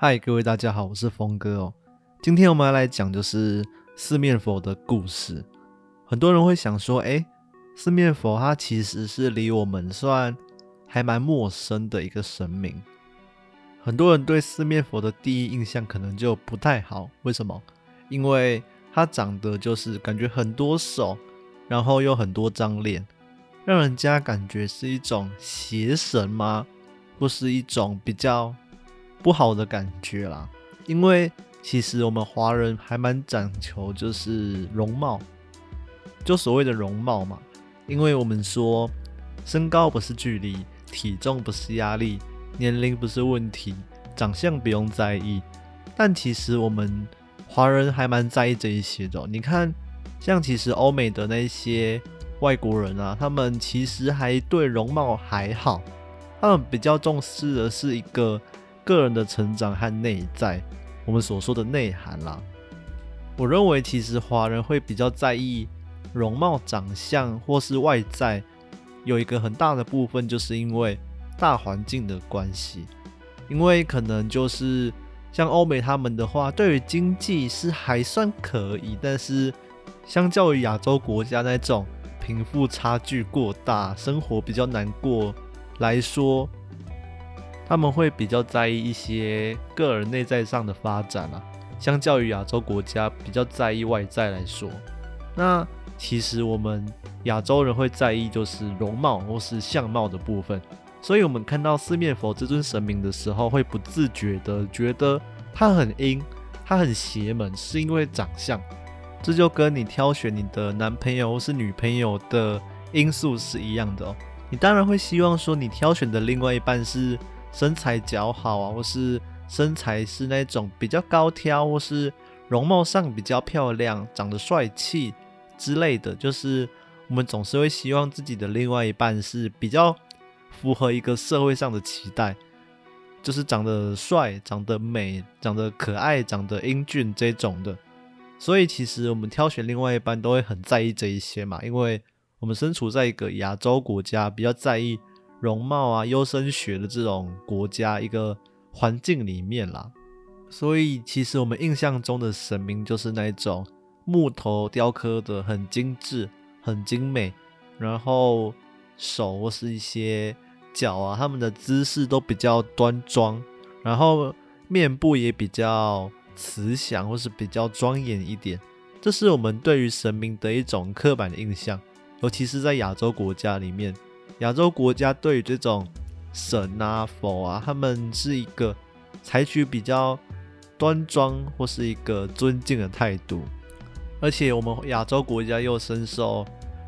嗨，各位大家好，我是峰哥哦。今天我们要来讲就是四面佛的故事。很多人会想说，哎，四面佛它其实是离我们算还蛮陌生的一个神明。很多人对四面佛的第一印象可能就不太好，为什么？因为它长得就是感觉很多手，然后又很多张脸，让人家感觉是一种邪神吗？或是一种比较。不好的感觉啦，因为其实我们华人还蛮讲求就是容貌，就所谓的容貌嘛。因为我们说身高不是距离，体重不是压力，年龄不是问题，长相不用在意。但其实我们华人还蛮在意这一些的。你看，像其实欧美的那些外国人啊，他们其实还对容貌还好，他们比较重视的是一个。个人的成长和内在，我们所说的内涵啦。我认为其实华人会比较在意容貌、长相或是外在，有一个很大的部分就是因为大环境的关系。因为可能就是像欧美他们的话，对于经济是还算可以，但是相较于亚洲国家那种贫富差距过大、生活比较难过来说。他们会比较在意一些个人内在上的发展啊，相较于亚洲国家比较在意外在来说，那其实我们亚洲人会在意就是容貌或是相貌的部分，所以我们看到四面佛这尊神明的时候，会不自觉的觉得他很阴，他很邪门，是因为长相，这就跟你挑选你的男朋友或是女朋友的因素是一样的哦，你当然会希望说你挑选的另外一半是。身材较好啊，或是身材是那种比较高挑，或是容貌上比较漂亮、长得帅气之类的，就是我们总是会希望自己的另外一半是比较符合一个社会上的期待，就是长得帅、长得美、长得可爱、长得英俊这种的。所以其实我们挑选另外一半都会很在意这一些嘛，因为我们身处在一个亚洲国家，比较在意。容貌啊，优生学的这种国家一个环境里面啦，所以其实我们印象中的神明就是那种木头雕刻的很精致、很精美，然后手或是一些脚啊，他们的姿势都比较端庄，然后面部也比较慈祥或是比较庄严一点，这是我们对于神明的一种刻板的印象，尤其是在亚洲国家里面。亚洲国家对于这种神啊、佛啊，他们是一个采取比较端庄或是一个尊敬的态度，而且我们亚洲国家又深受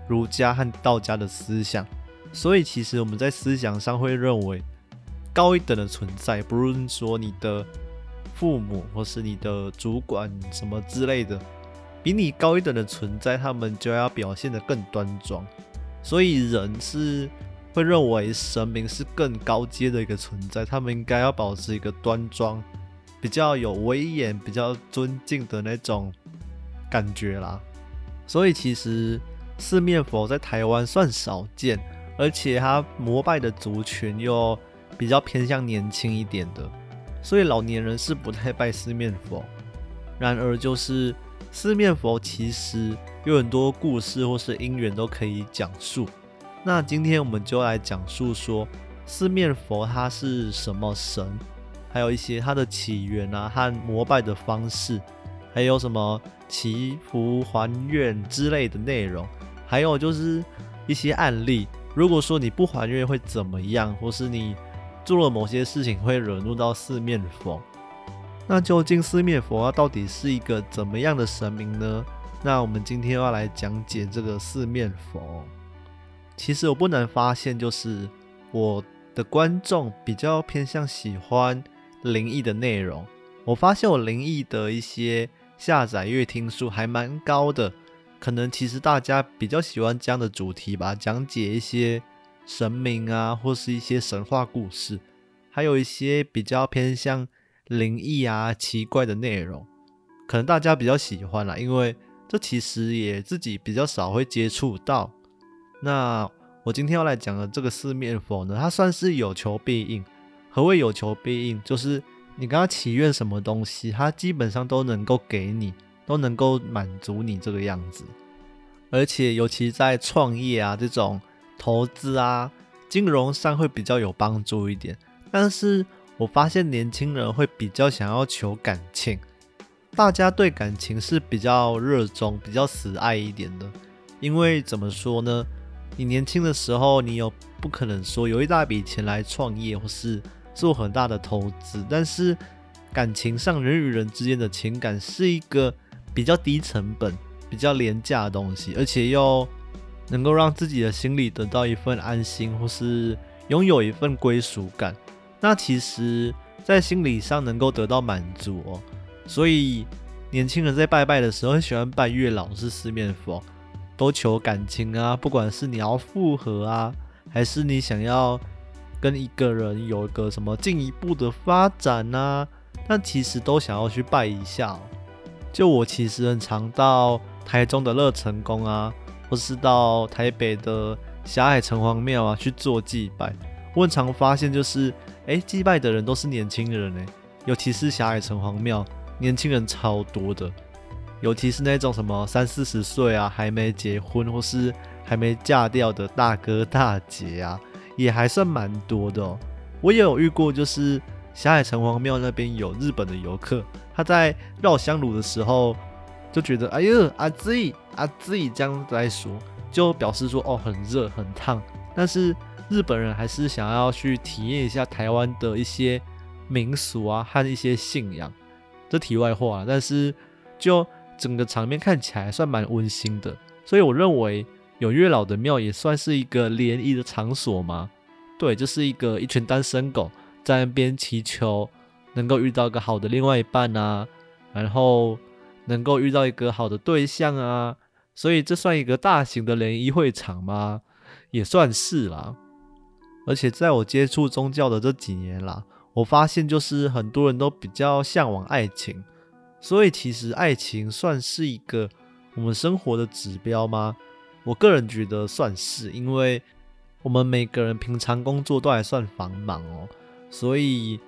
儒家和道家的思想，所以其实我们在思想上会认为高一等的存在，不论说你的父母或是你的主管什么之类的，比你高一等的存在，他们就要表现得更端庄。所以人是会认为神明是更高阶的一个存在，他们应该要保持一个端庄、比较有威严、比较尊敬的那种感觉啦。所以其实四面佛在台湾算少见，而且他膜拜的族群又比较偏向年轻一点的，所以老年人是不太拜四面佛。然而就是。四面佛其实有很多故事或是因缘都可以讲述。那今天我们就来讲述说四面佛它是什么神，还有一些它的起源啊和膜拜的方式，还有什么祈福还愿之类的内容，还有就是一些案例。如果说你不还愿会怎么样，或是你做了某些事情会惹怒到四面佛。那究竟四面佛到底是一个怎么样的神明呢？那我们今天要来讲解这个四面佛。其实我不难发现，就是我的观众比较偏向喜欢灵异的内容。我发现我灵异的一些下载阅听数还蛮高的，可能其实大家比较喜欢这样的主题吧，讲解一些神明啊，或是一些神话故事，还有一些比较偏向。灵异啊，奇怪的内容，可能大家比较喜欢啦，因为这其实也自己比较少会接触到。那我今天要来讲的这个四面佛呢，它算是有求必应。何谓有求必应？就是你跟他祈愿什么东西，他基本上都能够给你，都能够满足你这个样子。而且，尤其在创业啊这种投资啊、金融上会比较有帮助一点。但是我发现年轻人会比较想要求感情，大家对感情是比较热衷、比较死爱一点的。因为怎么说呢？你年轻的时候，你有不可能说有一大笔钱来创业或是做很大的投资，但是感情上人与人之间的情感是一个比较低成本、比较廉价的东西，而且又能够让自己的心里得到一份安心，或是拥有一份归属感。那其实，在心理上能够得到满足哦。所以年轻人在拜拜的时候，很喜欢拜月老是四面佛。都求感情啊，不管是你要复合啊，还是你想要跟一个人有一个什么进一步的发展啊，那其实都想要去拜一下。就我其实很常到台中的乐成宫啊，或是到台北的霞海城隍庙啊去做祭拜。我很常发现就是，哎，祭拜的人都是年轻人哎，尤其是霞海城隍庙，年轻人超多的。尤其是那种什么三四十岁啊，还没结婚或是还没嫁掉的大哥大姐啊，也还算蛮多的。我也有遇过，就是霞海城隍庙那边有日本的游客，他在绕香炉的时候就觉得，哎呦，阿 Z 阿 Z 这样在说，就表示说，哦，很热很烫。但是日本人还是想要去体验一下台湾的一些民俗啊和一些信仰。这题外话，但是就。整个场面看起来算蛮温馨的，所以我认为有月老的庙也算是一个联谊的场所嘛？对，就是一个一群单身狗在那边祈求能够遇到一个好的另外一半啊，然后能够遇到一个好的对象啊，所以这算一个大型的联谊会场吗？也算是啦。而且在我接触宗教的这几年啦，我发现就是很多人都比较向往爱情。所以其实爱情算是一个我们生活的指标吗？我个人觉得算是，因为我们每个人平常工作都还算繁忙哦，所以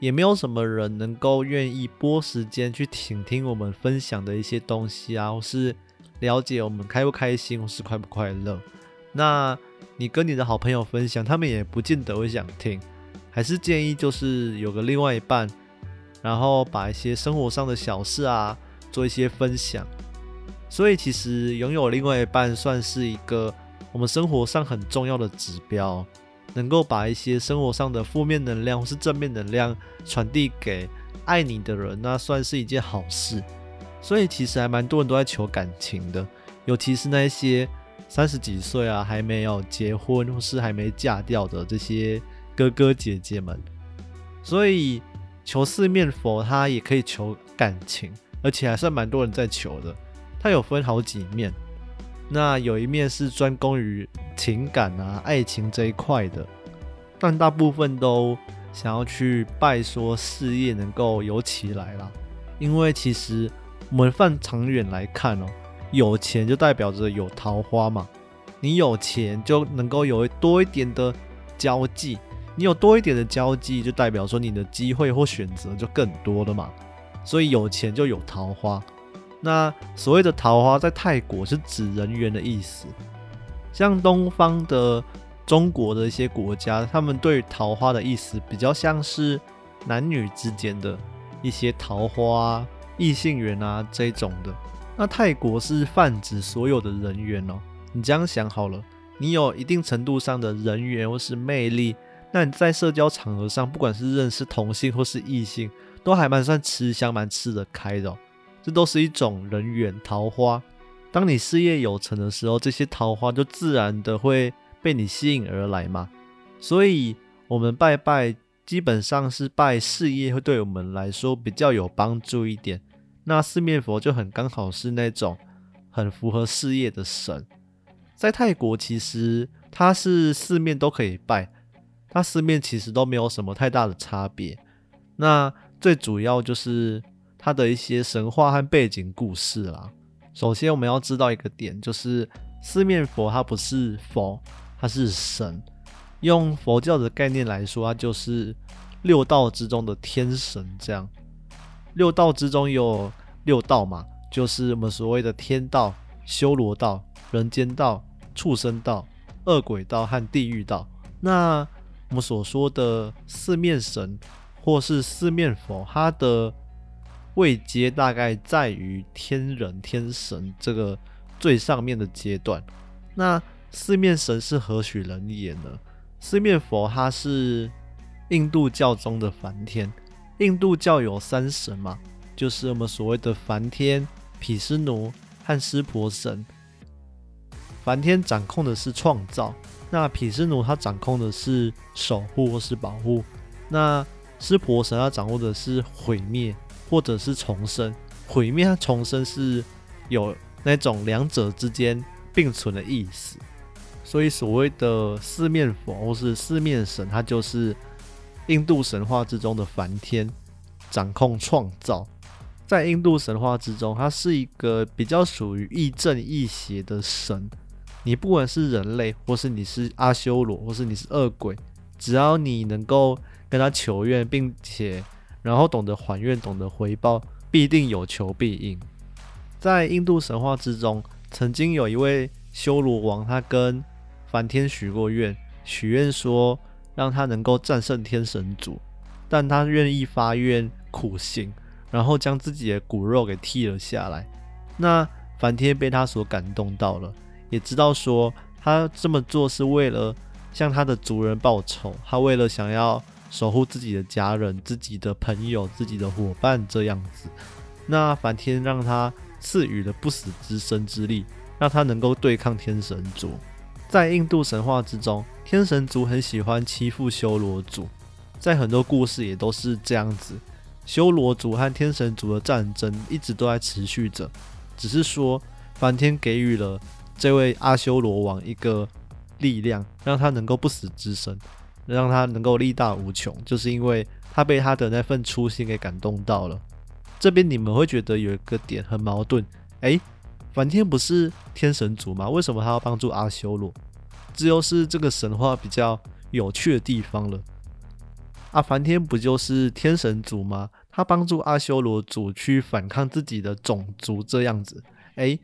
也没有什么人能够愿意拨时间去倾听我们分享的一些东西啊，或是了解我们开不开心或是快不快乐。那你跟你的好朋友分享，他们也不见得会想听，还是建议就是有个另外一半。然后把一些生活上的小事啊做一些分享，所以其实拥有另外一半算是一个我们生活上很重要的指标，能够把一些生活上的负面能量或是正面能量传递给爱你的人，那算是一件好事。所以其实还蛮多人都在求感情的，尤其是那些三十几岁啊还没有结婚或是还没嫁掉的这些哥哥姐姐们，所以。求四面佛，他也可以求感情，而且还算蛮多人在求的。他有分好几面，那有一面是专攻于情感啊、爱情这一块的，但大部分都想要去拜说事业能够有起来啦。因为其实我们放长远来看哦，有钱就代表着有桃花嘛，你有钱就能够有多一点的交际。你有多一点的交际，就代表说你的机会或选择就更多了嘛。所以有钱就有桃花。那所谓的桃花，在泰国是指人缘的意思。像东方的中国的一些国家，他们对桃花的意思比较像是男女之间的一些桃花、异性缘啊这种的。那泰国是泛指所有的人员哦。你这样想好了，你有一定程度上的人缘或是魅力。那你在社交场合上，不管是认识同性或是异性，都还蛮算吃香，蛮吃得开的。这都是一种人缘桃花。当你事业有成的时候，这些桃花就自然的会被你吸引而来嘛。所以，我们拜拜基本上是拜事业，会对我们来说比较有帮助一点。那四面佛就很刚好是那种很符合事业的神。在泰国，其实它是四面都可以拜。它四面其实都没有什么太大的差别，那最主要就是它的一些神话和背景故事啦。首先我们要知道一个点，就是四面佛它不是佛，它是神。用佛教的概念来说，它就是六道之中的天神。这样，六道之中有六道嘛，就是我们所谓的天道、修罗道、人间道、畜生道、恶鬼道和地狱道。那我们所说的四面神或是四面佛，它的位阶大概在于天人、天神这个最上面的阶段。那四面神是何许人也呢？四面佛他是印度教中的梵天。印度教有三神嘛，就是我们所谓的梵天、毗湿奴和湿婆神。梵天掌控的是创造，那毗湿奴他掌控的是守护或是保护，那湿婆神他掌握的是毁灭。或者是重生，毁灭和重生是有那种两者之间并存的意思，所以所谓的四面佛或是四面神，它就是印度神话之中的梵天，掌控创造。在印度神话之中，他是一个比较属于亦正亦邪的神。你不管是人类，或是你是阿修罗，或是你是恶鬼，只要你能够跟他求愿，并且。然后懂得还愿，懂得回报，必定有求必应。在印度神话之中，曾经有一位修罗王，他跟梵天许过愿，许愿说让他能够战胜天神族，但他愿意发愿苦行，然后将自己的骨肉给剃了下来。那梵天被他所感动到了，也知道说他这么做是为了向他的族人报仇，他为了想要。守护自己的家人、自己的朋友、自己的伙伴，这样子。那梵天让他赐予了不死之身之力，让他能够对抗天神族。在印度神话之中，天神族很喜欢欺负修罗族，在很多故事也都是这样子。修罗族和天神族的战争一直都在持续着，只是说梵天给予了这位阿修罗王一个力量，让他能够不死之身。让他能够力大无穷，就是因为他被他的那份初心给感动到了。这边你们会觉得有一个点很矛盾，诶，梵天不是天神族吗？为什么他要帮助阿修罗？这又是这个神话比较有趣的地方了。阿梵天不就是天神族吗？他帮助阿修罗族去反抗自己的种族，这样子，诶，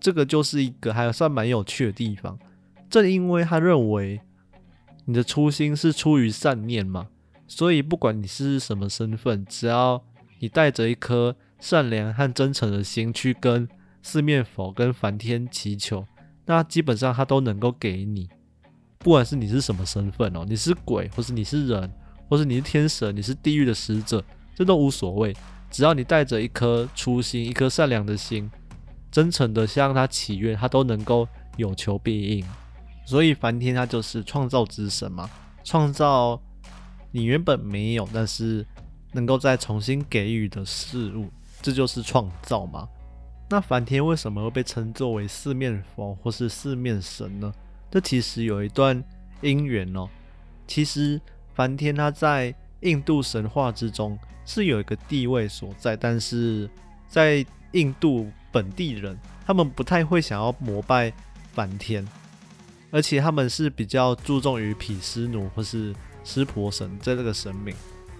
这个就是一个还算蛮有趣的地方。正因为他认为。你的初心是出于善念嘛？所以不管你是什么身份，只要你带着一颗善良和真诚的心去跟四面佛、跟梵天祈求，那基本上他都能够给你。不管是你是什么身份哦，你是鬼，或是你是人，或是你是天神，你是地狱的使者，这都无所谓。只要你带着一颗初心、一颗善良的心，真诚的向他祈愿，他都能够有求必应。所以梵天他就是创造之神嘛，创造你原本没有，但是能够再重新给予的事物，这就是创造嘛。那梵天为什么会被称作为四面佛或是四面神呢？这其实有一段因缘哦。其实梵天他在印度神话之中是有一个地位所在，但是在印度本地人他们不太会想要膜拜梵天。而且他们是比较注重于毗湿奴或是湿婆神在这个神明，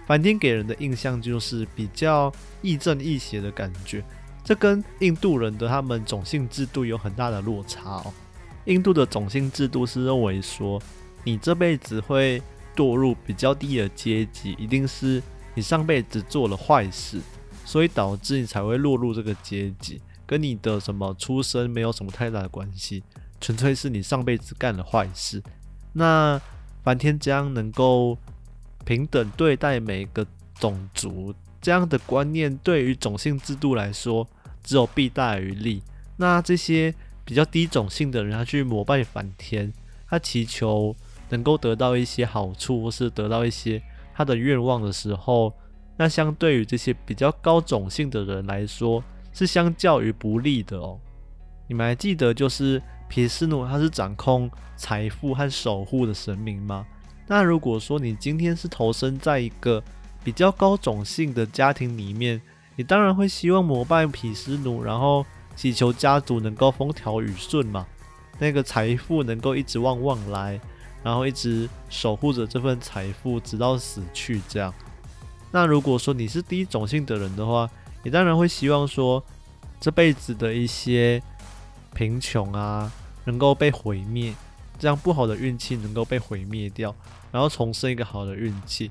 梵天给人的印象就是比较亦正亦邪的感觉，这跟印度人的他们种姓制度有很大的落差哦。印度的种姓制度是认为说，你这辈子会堕入比较低的阶级，一定是你上辈子做了坏事，所以导致你才会落入这个阶级，跟你的什么出身没有什么太大的关系。纯粹是你上辈子干了坏事。那梵天将能够平等对待每个种族这样的观念，对于种姓制度来说，只有弊大于利。那这些比较低种姓的人，他去膜拜梵天，他祈求能够得到一些好处，或是得到一些他的愿望的时候，那相对于这些比较高种姓的人来说，是相较于不利的哦。你们还记得就是？毗湿奴他是掌控财富和守护的神明吗？那如果说你今天是投身在一个比较高种姓的家庭里面，你当然会希望膜拜毗湿奴，然后祈求家族能够风调雨顺嘛，那个财富能够一直旺旺来，然后一直守护着这份财富，直到死去。这样，那如果说你是第一种性的人的话，你当然会希望说，这辈子的一些贫穷啊，能够被毁灭，这样不好的运气能够被毁灭掉，然后重生一个好的运气。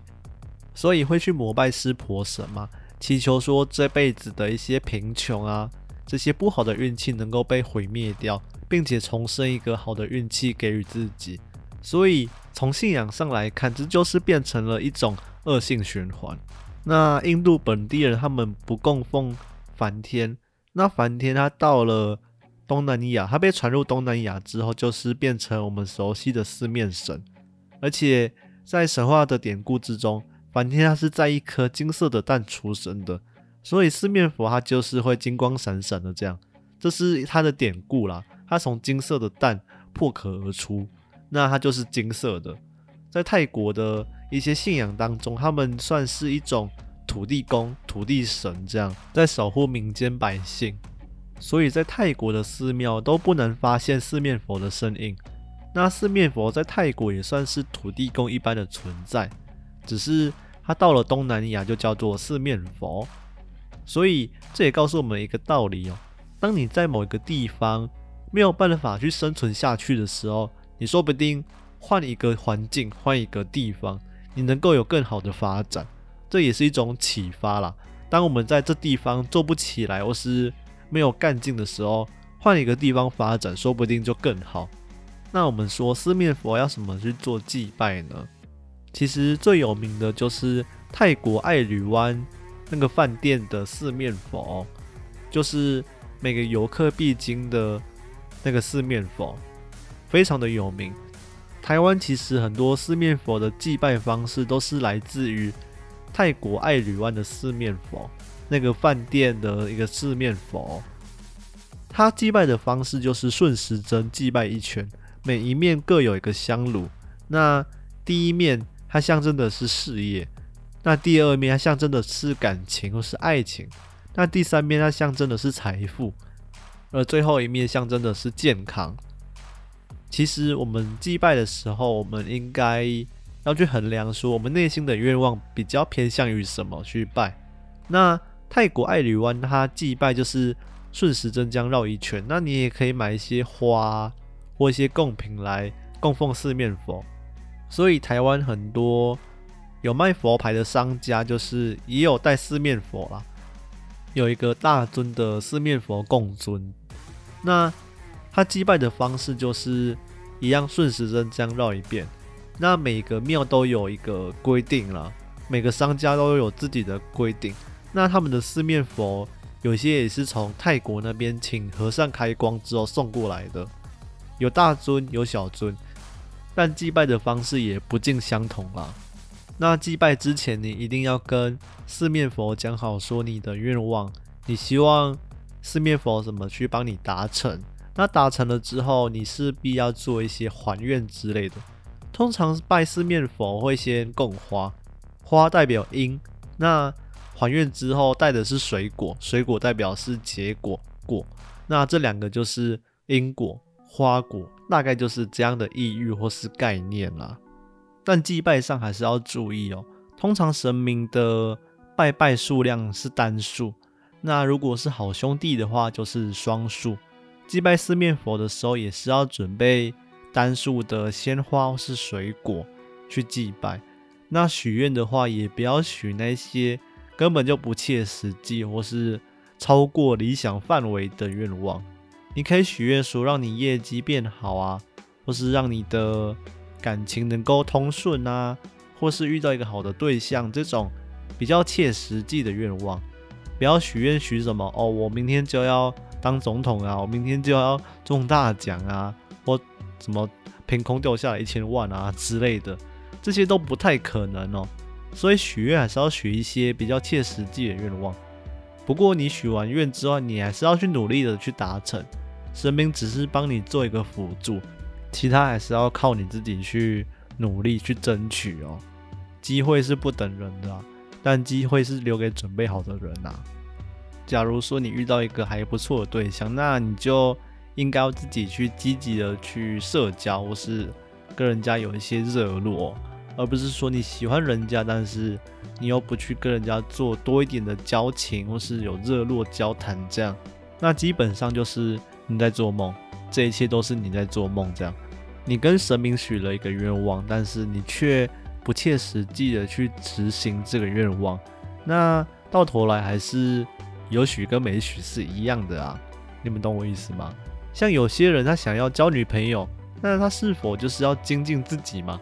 所以会去膜拜湿婆神嘛，祈求说这辈子的一些贫穷啊，这些不好的运气能够被毁灭掉，并且重生一个好的运气给予自己。所以从信仰上来看，这就是变成了一种恶性循环。那印度本地人他们不供奉梵天，那梵天他到了东南亚，他被传入东南亚之后，就是变成我们熟悉的四面神。而且在神话的典故之中，梵天他是在一颗金色的蛋出生的，所以四面佛他就是会金光闪闪的这样，这是他的典故啦。他从金色的蛋破壳而出。那它就是金色的，在泰国的一些信仰当中，他们算是一种土地公、土地神这样，在守护民间百姓，所以在泰国的寺庙都不能发现四面佛的身影。那四面佛在泰国也算是土地公一般的存在，只是他到了东南亚就叫做四面佛。所以这也告诉我们一个道理哦：当你在某一个地方没有办法去生存下去的时候，你说不定换一个环境，换一个地方，你能够有更好的发展，这也是一种启发啦。当我们在这地方做不起来，或是没有干劲的时候，换一个地方发展，说不定就更好。那我们说四面佛要什么去做祭拜呢？其实最有名的就是泰国爱旅湾那个饭店的四面佛，就是每个游客必经的那个四面佛。非常的有名。台湾其实很多四面佛的祭拜方式都是来自于泰国爱旅湾的四面佛，那个饭店的一个四面佛。他祭拜的方式就是顺时针祭拜一圈，每一面各有一个香炉。那第一面它象征的是事业，那第二面它象征的是感情或是爱情，那第三面它象征的是财富，而最后一面象征的是健康。其实我们祭拜的时候，我们应该要去衡量说，我们内心的愿望比较偏向于什么去拜。那泰国爱侣湾它祭拜就是顺时针这样绕一圈，那你也可以买一些花或一些贡品来供奉四面佛。所以台湾很多有卖佛牌的商家，就是也有带四面佛啦，有一个大尊的四面佛供尊。那他祭拜的方式就是一样顺时针这样绕一遍。那每个庙都有一个规定了，每个商家都有自己的规定。那他们的四面佛有些也是从泰国那边请和尚开光之后送过来的，有大尊有小尊，但祭拜的方式也不尽相同啦。那祭拜之前，你一定要跟四面佛讲好，说你的愿望，你希望四面佛怎么去帮你达成。那达成了之后，你势必要做一些还愿之类的。通常拜四面佛会先供花，花代表因。那还愿之后带的是水果，水果代表是结果果。那这两个就是因果花果，大概就是这样的意喻或是概念啦。但祭拜上还是要注意哦。通常神明的拜拜数量是单数，那如果是好兄弟的话，就是双数。祭拜四面佛的时候，也是要准备单数的鲜花或是水果去祭拜。那许愿的话，也不要许那些根本就不切实际或是超过理想范围的愿望。你可以许愿说，让你业绩变好啊，或是让你的感情能够通顺啊，或是遇到一个好的对象，这种比较切实际的愿望。不要许愿许什么哦，我明天就要。当总统啊，我明天就要中大奖啊，或什么凭空掉下来一千万啊之类的，这些都不太可能哦。所以许愿还是要许一些比较切实际的愿望。不过你许完愿之后，你还是要去努力的去达成。神明只是帮你做一个辅助，其他还是要靠你自己去努力去争取哦。机会是不等人的，但机会是留给准备好的人呐。假如说你遇到一个还不错的对象，那你就应该要自己去积极的去社交，或是跟人家有一些热络，而不是说你喜欢人家，但是你又不去跟人家做多一点的交情，或是有热络交谈这样，那基本上就是你在做梦，这一切都是你在做梦这样。你跟神明许了一个愿望，但是你却不切实际的去执行这个愿望，那到头来还是有许跟没许是一样的啊！你们懂我意思吗？像有些人他想要交女朋友，那他是否就是要精进自己吗？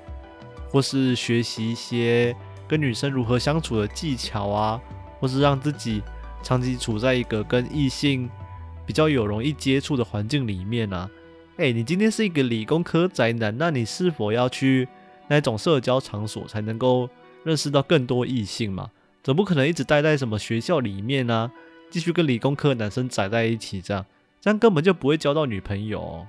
或是学习一些跟女生如何相处的技巧啊，或是让自己长期处在一个跟异性比较有容易接触的环境里面啊？哎，你今天是一个理工科宅男，那你是否要去那种社交场所才能够认识到更多异性嘛？总不可能一直待在什么学校里面啊，继续跟理工科男生宅在一起这样，这样根本就不会交到女朋友。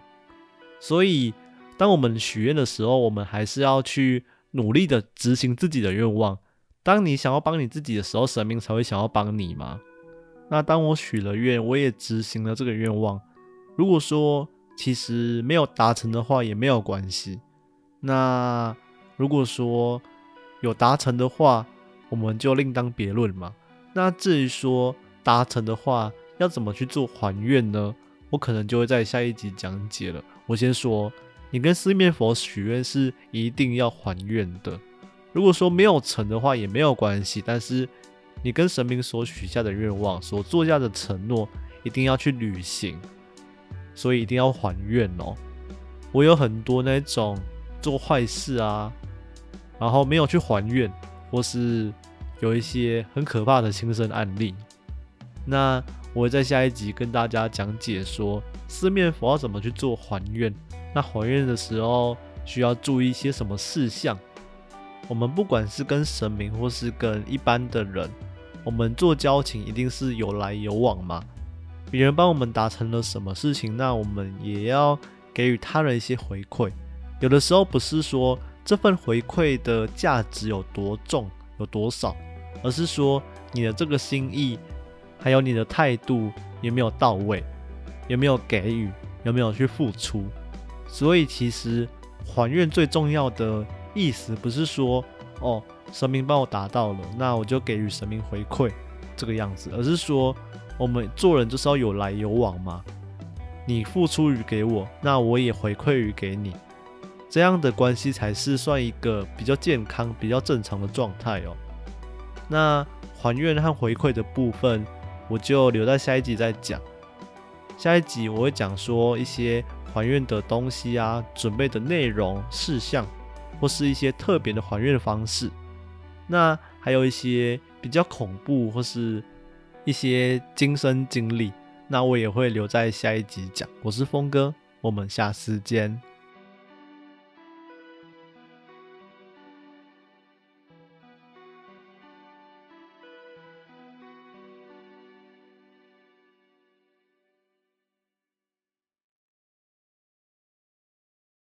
所以，当我们许愿的时候，我们还是要去努力的执行自己的愿望。当你想要帮你自己的时候，神明才会想要帮你嘛。那当我许了愿，我也执行了这个愿望。如果说，其实没有达成的话也没有关系。那如果说有达成的话，我们就另当别论嘛。那至于说达成的话要怎么去做还愿呢？我可能就会在下一集讲解了。我先说，你跟四面佛许愿是一定要还愿的。如果说没有成的话也没有关系，但是你跟神明所许下的愿望、所做下的承诺，一定要去履行。所以一定要还愿哦。我有很多那种做坏事啊，然后没有去还愿，或是有一些很可怕的亲身案例。那我会在下一集跟大家讲解说四面佛要怎么去做还愿。那还愿的时候需要注意一些什么事项？我们不管是跟神明或是跟一般的人，我们做交情一定是有来有往嘛。别人帮我们达成了什么事情，那我们也要给予他人一些回馈。有的时候不是说这份回馈的价值有多重、有多少，而是说你的这个心意，还有你的态度有没有到位，有没有给予，有没有去付出。所以其实还愿最重要的意思，不是说哦神明帮我达到了，那我就给予神明回馈这个样子，而是说。我们做人就是要有来有往嘛，你付出于给我，那我也回馈于给你，这样的关系才是算一个比较健康、比较正常的状态哦。那还愿和回馈的部分，我就留在下一集再讲。下一集我会讲说一些还愿的东西啊，准备的内容事项，或是一些特别的还愿方式。那还有一些比较恐怖或是。一些亲身经历，那我也会留在下一集讲。我是峰哥，我们下次见。